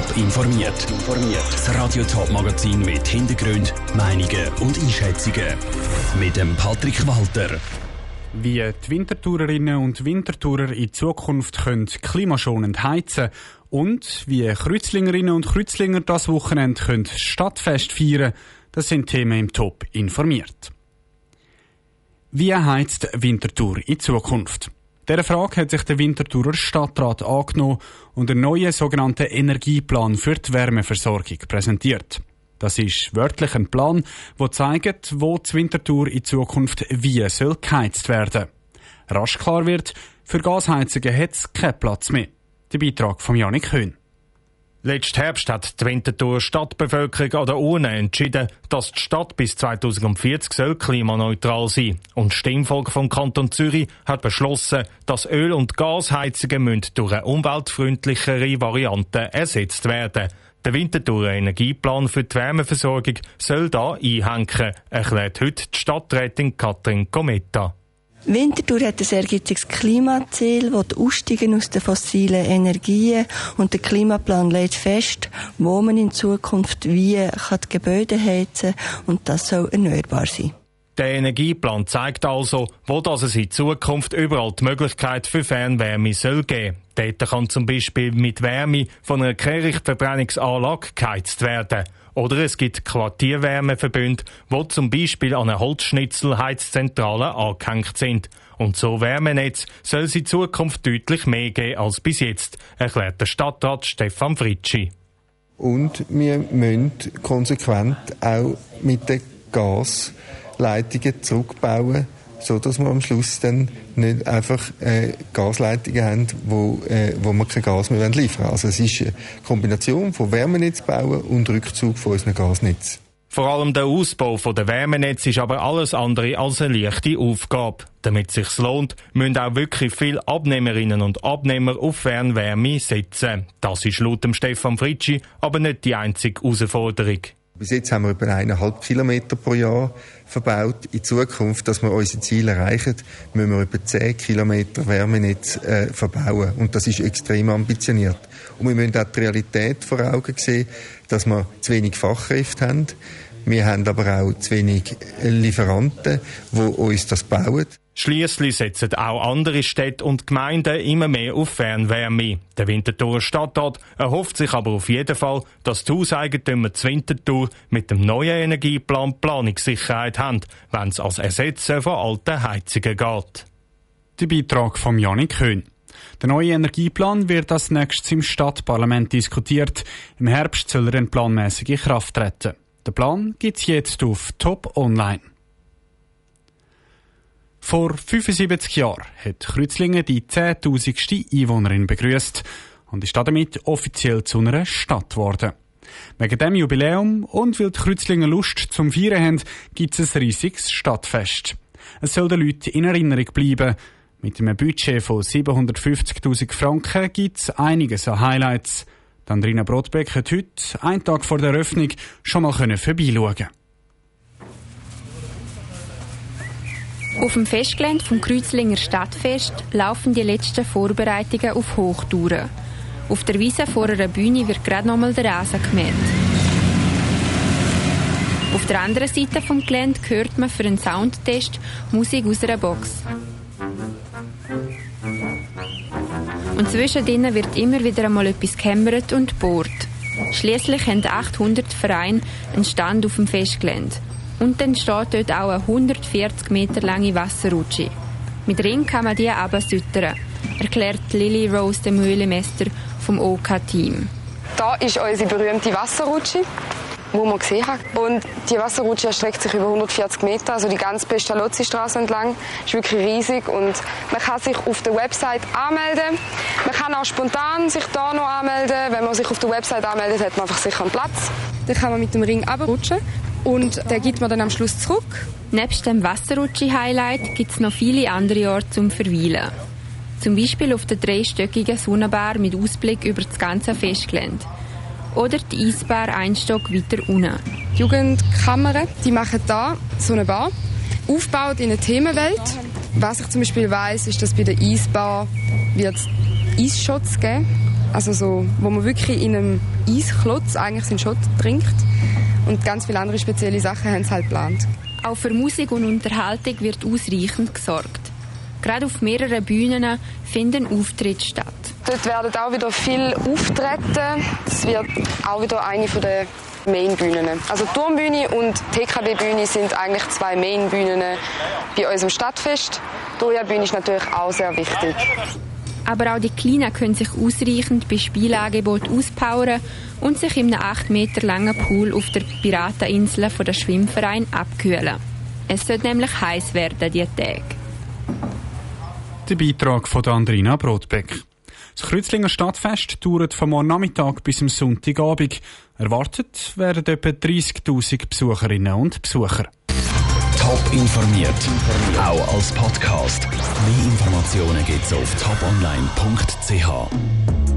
Top informiert. Das Radio Top Magazin mit Hintergrund, Meinungen und Einschätzungen mit dem Patrick Walter. Wie die Wintertourerinnen und Wintertourer in Zukunft können klimaschonend heizen und wie Kreuzlingerinnen und Kreuzlinger das Wochenende können Stadtfest feiern, das sind Themen im Top informiert. Wie heizt Wintertour in Zukunft? Dieser Frage hat sich der Winterthurer Stadtrat angenommen und einen neuen sogenannten Energieplan für die Wärmeversorgung präsentiert. Das ist wörtlich ein Plan, der zeigt, wo die Winterthur in Zukunft wie soll geheizt werden. Rasch klar wird, für Gasheizungen hat es keinen Platz mehr. Der Beitrag von Janik Höhn. Letzten Herbst hat die Winterthur Stadtbevölkerung an der Urne entschieden, dass die Stadt bis 2040 soll klimaneutral sein Und das Stimmvolk vom Kanton Zürich hat beschlossen, dass Öl- und Gasheizungen durch eine umweltfreundlichere Variante ersetzt werden. Der Winterthur Energieplan für die Wärmeversorgung soll da einhängen, erklärt heute die Stadträtin Katrin Cometa. Winterthur hat ein ehrgeiziges Klimaziel, das Aussteigen aus den fossilen Energien und der Klimaplan legt fest, wo man in Zukunft wie kann die Gebäude heizen und das soll erneuerbar sein. Der Energieplan zeigt also, wo das es in Zukunft überall die Möglichkeit für Fernwärme soll geben. Dort kann zum Beispiel mit Wärme von einer Kehrichtverbrennungsanlage geheizt werden. Oder es gibt Quartierwärmeverbünde, wo zum Beispiel an eine Holzschnitzelheizzentrale angehängt sind. Und so Wärmenetz soll es in Zukunft deutlich mehr geben als bis jetzt, erklärt der Stadtrat Stefan Fritschi. Und wir müssen konsequent auch mit den Gasleitungen zurückbauen so dass wir am Schluss dann nicht einfach äh, Gasleitungen haben, wo, äh, wo wir kein Gas mehr liefern wollen. Also es ist eine Kombination von Wärmenetz bauen und Rückzug von unseren Gasnetz. Vor allem der Ausbau der Wärmenetz ist aber alles andere als eine leichte Aufgabe. Damit es sich lohnt, müssen auch wirklich viele Abnehmerinnen und Abnehmer auf Fernwärme setzen. Das ist laut dem Stefan Fritschi aber nicht die einzige Herausforderung. Bis jetzt haben wir über eineinhalb Kilometer pro Jahr verbaut. In Zukunft, dass wir unsere Ziele erreichen, müssen wir über zehn Kilometer Wärmenetz äh, verbauen. Und das ist extrem ambitioniert. Und wir müssen auch die Realität vor Augen sehen, dass wir zu wenig Fachkräfte haben. Wir haben aber auch zu wenig Lieferanten, die uns das bauen. Schließlich setzen auch andere Städte und Gemeinden immer mehr auf Fernwärme. Der Winterthur Stadtrat erhofft sich aber auf jeden Fall, dass die Hauseigentümer zu Winterthur mit dem neuen Energieplan Planungssicherheit haben, wenn es als Ersetzen von alten Heizungen geht. Der Beitrag von Janik Höhn. Der neue Energieplan wird als nächstes im Stadtparlament diskutiert. Im Herbst soll er in planmäßige Kraft treten. Der Plan gibt's jetzt auf Top Online. Vor 75 Jahren hat Kreuzlingen die 10.000. Einwohnerin begrüßt und ist damit offiziell zu einer Stadt geworden. Wegen dem Jubiläum und weil die Kreuzlinger Lust zum Feiern haben, gibt es ein riesiges Stadtfest. Es soll den Leuten in Erinnerung bleiben. Mit einem Budget von 750.000 Franken gibt es einiges an Highlights. Die Andrina Brotbeck hat heute, einen Tag vor der Eröffnung, schon mal vorbeischauen Auf dem Festgelände vom Kreuzlinger Stadtfest laufen die letzten Vorbereitungen auf Hochtouren. Auf der Wiese vor einer Bühne wird gerade nochmal der Rasen gemäht. Auf der anderen Seite vom Gelände hört man für einen Soundtest Musik aus einer Box. Und zwischendrin wird immer wieder einmal etwas gehämmert und bohrt. Schließlich haben 800 Vereine einen Stand auf dem Festgelände. Und dann steht dort auch eine 140 Meter lange Wasserrutsche. Mit Ring kann man die absüttern, erklärt Lily Rose, der Mühlemeister vom OK-Team. Da ist unsere berühmte Wasserrutsche, die man gesehen hat. Und die Wasserrutsche erstreckt sich über 140 Meter, also die ganze Pestalozzi-Straße entlang. Ist wirklich riesig und man kann sich auf der Website anmelden. Man kann auch spontan sich da noch anmelden. Wenn man sich auf der Website anmeldet, hat man einfach sicher einen Platz. Dann kann man mit dem Ring abrutschen und der gibt man dann am Schluss zurück. Nebst dem Wasserrutschi-Highlight gibt es noch viele andere Orte zum Verweilen. Zum Beispiel auf der dreistöckigen Sonnenbar mit Ausblick über das ganze Festgelände. Oder die Eisbar ein Stock weiter unten. Die Jugendkammern, die machen da so eine Bar, aufgebaut in eine Themenwelt. Was ich zum Beispiel weiß, ist, dass bei der Eisbar wird Eisshots geben Also so, wo man wirklich in einem Eisklotz eigentlich seinen Shot trinkt. Und ganz viele andere spezielle Sachen haben sie halt geplant. Auch für Musik und Unterhaltung wird ausreichend gesorgt. Gerade auf mehreren Bühnen finden Auftritte statt. Dort werden auch wieder viele Auftreten. Das wird auch wieder eine der Mainbühnen. Also die Turmbühne und die TKB-Bühne sind eigentlich zwei Mainbühnen bei unserem Stadtfest. Die Doja-Bühne ist natürlich auch sehr wichtig. Aber auch die Kleinen können sich ausreichend bei Spielangeboten auspowern und sich in einem 8 Meter langen Pool auf der Pirateninsel von der Schwimmverein abkühlen. Es wird nämlich heiß werden, diese Tage. Der Beitrag von Andrina Brotbeck. Das Kreuzlinger Stadtfest dauert vom morgen Nachmittag bis zum Sonntagabend. Erwartet werden etwa 30.000 Besucherinnen und Besucher. Top informiert, auch als Podcast. Mehr Informationen gibt's auf toponline.ch.